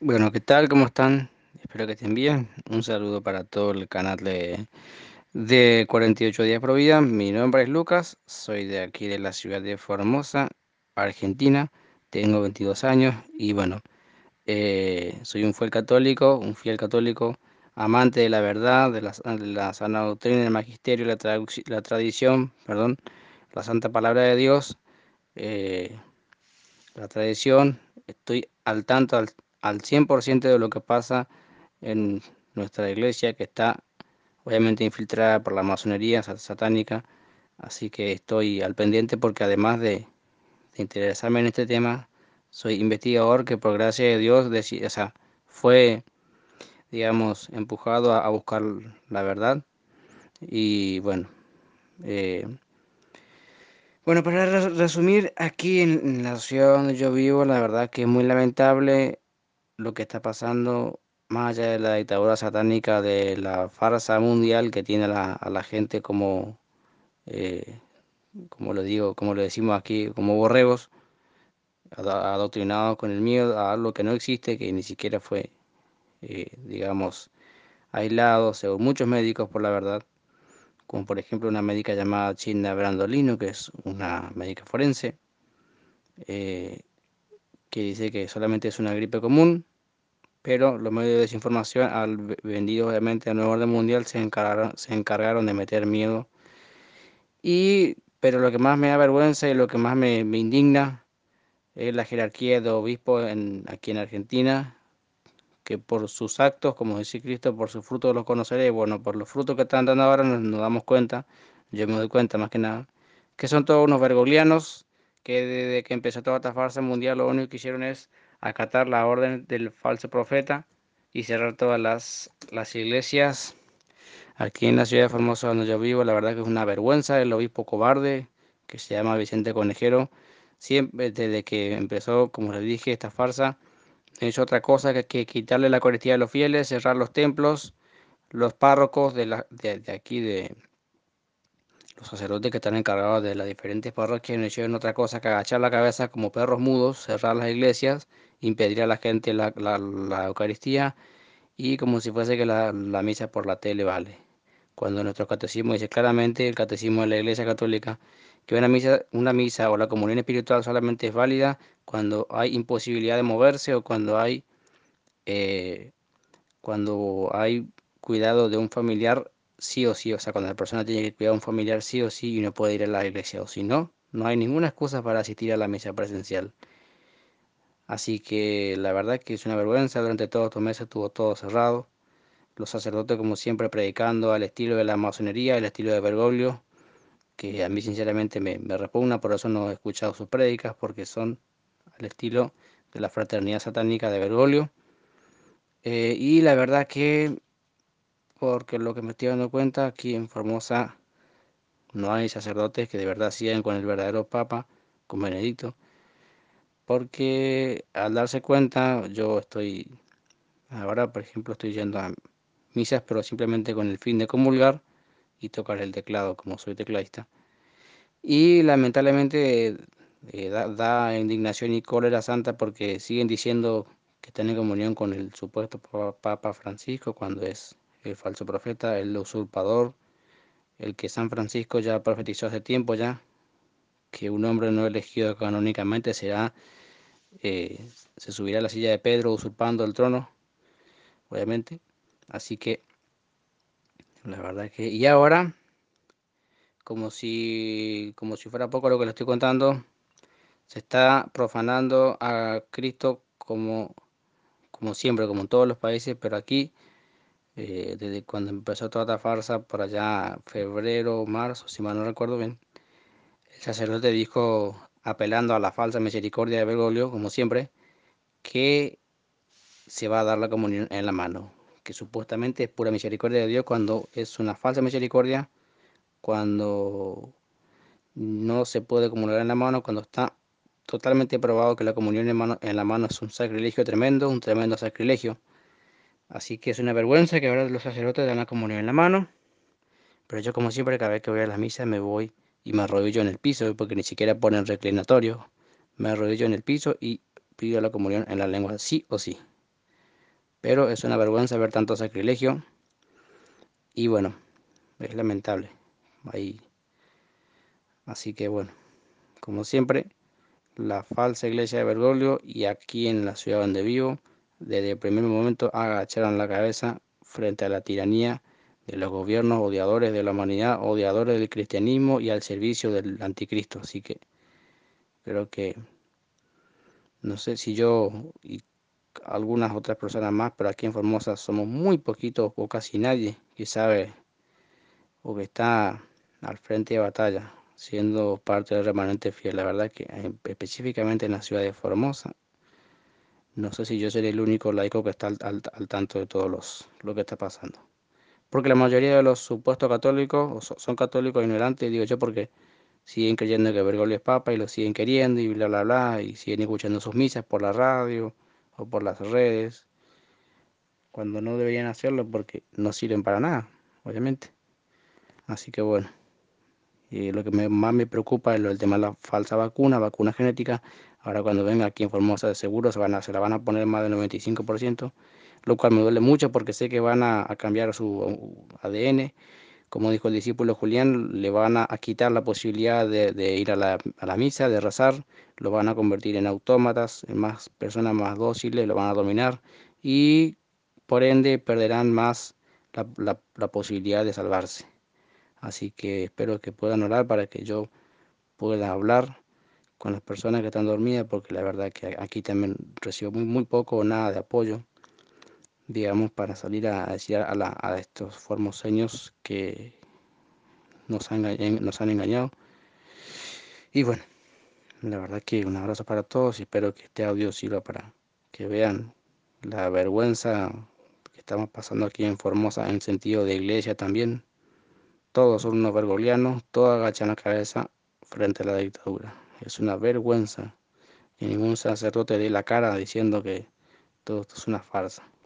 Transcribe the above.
Bueno, ¿qué tal? ¿Cómo están? Espero que estén bien. Un saludo para todo el canal de, de 48 días por vida. Mi nombre es Lucas, soy de aquí de la ciudad de Formosa, Argentina. Tengo 22 años y bueno, eh, soy un fiel católico, un fiel católico, amante de la verdad, de la, sana doctrina, el magisterio, la, la tradición, perdón, la santa palabra de Dios. eh, la tradición, estoy al tanto al, al 100% de lo que pasa en nuestra iglesia, que está obviamente infiltrada por la masonería sa- satánica, así que estoy al pendiente porque además de, interesarme en este tema, soy investigador que por gracia de Dios deci- o sea, fue, digamos, empujado a, buscar la verdad y bueno. eh, bueno, para re- resumir, aquí en la ciudad donde yo vivo, la verdad que es muy lamentable lo que está pasando, más allá de la dictadura satánica, de la farsa mundial que tiene a la, gente como, eh, como lo digo, como lo decimos aquí, como borregos, ado- adoctrinados con el miedo a algo que no existe, que ni siquiera fue, eh, digamos, aislado, según muchos médicos, por la verdad, como por ejemplo una médica llamada China Brandolino, que es una médica forense, eh, que dice que solamente es una gripe común pero los medios de desinformación, al ve- vendido obviamente al nuevo orden mundial, se encargaron, se encargaron de meter miedo. Y, pero lo que más me da vergüenza y lo que más me, me indigna es la jerarquía de obispos en, aquí en Argentina, que por sus actos, como dice Cristo, por sus frutos los conoceréis. Bueno, por los frutos que están dando ahora nos, nos damos cuenta, yo me doy cuenta más que nada, que son todos unos vergolianos, que desde que empezó toda esta farsa mundial lo único que hicieron es acatar la orden del falso profeta y cerrar todas las, las iglesias. Aquí en la ciudad de Formosa donde yo vivo, la verdad que es una vergüenza el obispo cobarde, que se llama Vicente Conejero, siempre desde que empezó, como les dije, esta farsa, no hizo otra cosa que, quitarle la Eucaristía a los fieles, cerrar los templos, los párrocos de, la, de aquí, de los sacerdotes que están encargados de las diferentes parroquias, no hicieron otra cosa que agachar la cabeza como perros mudos, cerrar las iglesias, impedir a la gente la, la, la Eucaristía y como si fuese que la, la misa por la tele vale. Cuando nuestro catecismo dice claramente, el catecismo de la Iglesia Católica, que una misa, una misa o la comunión espiritual solamente es válida cuando hay imposibilidad de moverse o cuando hay eh, cuando hay cuidado de un familiar, sí o sí, o sea, cuando la persona tiene que cuidar a un familiar sí o sí y no puede ir a la iglesia, o si no, no hay ninguna excusa para asistir a la misa presencial. Así que la verdad que es una vergüenza, durante todos estos meses estuvo todo cerrado, los sacerdotes como siempre predicando al estilo de la masonería, al estilo de Bergoglio, que a mí sinceramente me, repugna, por eso no he escuchado sus prédicas, porque son al estilo de la fraternidad satánica de Bergoglio. Eh, y la verdad que porque lo que me estoy dando cuenta, aquí en Formosa no hay sacerdotes que de verdad sigan con el verdadero Papa, con Benedicto, porque al darse cuenta, yo estoy, ahora por ejemplo, estoy yendo a misas, pero simplemente con el fin de comulgar y tocar el teclado, como soy tecladista. Y lamentablemente eh, da, da indignación y cólera santa porque siguen diciendo que están en comunión con el supuesto pa- Papa Francisco cuando es el falso profeta, el usurpador el que San Francisco ya profetizó hace tiempo ya, que un hombre no elegido canónicamente será, eh, se subirá a la silla de Pedro usurpando el trono, obviamente. Así que la verdad que, y ahora, como si, como si fuera poco lo que le estoy contando, se está profanando a Cristo como, como siempre, como en todos los países, pero aquí, eh, desde cuando empezó toda esta farsa, por allá febrero, marzo, si mal no recuerdo bien, El sacerdote dijo, apelando a la falsa misericordia de Bergoglio, como siempre, que se va a dar la comunión en la mano, que supuestamente es pura misericordia de Dios cuando es una falsa misericordia, cuando no se puede comulgar en la mano, cuando está totalmente probado que la comunión en, mano- en la mano es un sacrilegio tremendo, un tremendo sacrilegio. Así que es una vergüenza que ahora los sacerdotes dan la comunión en la mano, pero yo como siempre cada vez que voy a la misa me voy y me arrodillo en el piso, porque ni siquiera ponen reclinatorio. Me arrodillo en el piso y pido la comunión en la lengua, sí o sí. Pero es una vergüenza ver tanto sacrilegio y bueno, es lamentable. Ahí. Así que bueno, como siempre, la falsa iglesia de Bergoglio y aquí en la ciudad donde vivo, desde el primer momento agacharon la cabeza frente a la tiranía de los gobiernos odiadores de la humanidad, odiadores del cristianismo y al servicio del anticristo. Así que creo que, no sé si yo y algunas otras personas más, pero aquí en Formosa somos muy poquitos o casi nadie que sabe o que está al frente de batalla, siendo parte del remanente fiel. La verdad que específicamente en la ciudad de Formosa, no sé si yo seré el único laico que está al, tanto de todo los, lo que está pasando porque la mayoría de los supuestos católicos son católicos ignorantes, digo yo, porque siguen creyendo que Bergoglio es papa y lo siguen queriendo y bla, bla, bla, y siguen escuchando sus misas por la radio o por las redes, cuando no deberían hacerlo porque no sirven para nada, obviamente. Así que bueno, lo que más me preocupa es el tema de la falsa vacuna, vacuna genética. Ahora cuando venga aquí en Formosa de seguro se, van a, se la van a poner más del 95% lo cual me duele mucho porque sé que van a, cambiar su ADN. Como dijo el discípulo Julián, le van a, quitar la posibilidad de, ir a la, misa, de rezar, lo van a convertir en autómatas, en más personas más dóciles, lo van a dominar y por ende perderán más la, la posibilidad de salvarse. Así que espero que puedan orar para que yo pueda hablar con las personas que están dormidas, porque la verdad que aquí también recibo muy, muy poco o nada de apoyo digamos, para salir a decir a, a estos formoseños que nos han, nos han engañado. Y bueno, la verdad que un abrazo para todos y espero que este audio sirva para que vean la vergüenza que estamos pasando aquí en Formosa en sentido de iglesia también. Todos son unos vergolianos, todos agachan la cabeza frente a la dictadura. Es una vergüenza que ningún sacerdote dé la cara diciendo que todo esto es una farsa.